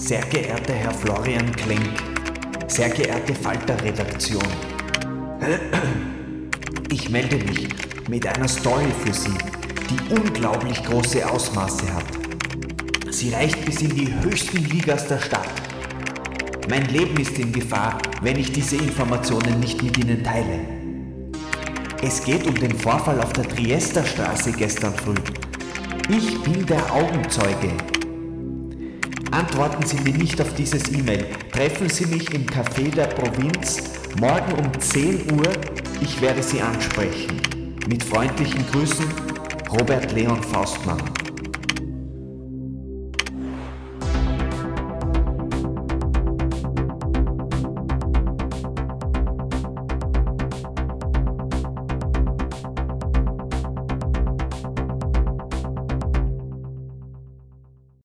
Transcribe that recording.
Sehr geehrter Herr Florian Klenk, sehr geehrte Falter-Redaktion, ich melde mich mit einer Story für Sie, die unglaublich große Ausmaße hat. Sie reicht bis in die höchsten Ligas der Stadt. Mein Leben ist in Gefahr, wenn ich diese Informationen nicht mit Ihnen teile. Es geht um den Vorfall auf der Triesterstraße gestern früh. Ich bin der Augenzeuge. Antworten Sie mir nicht auf dieses E-Mail. Treffen Sie mich im Café der Provinz morgen um 10 Uhr. Ich werde Sie ansprechen. Mit freundlichen Grüßen, Robert Leon Faustmann.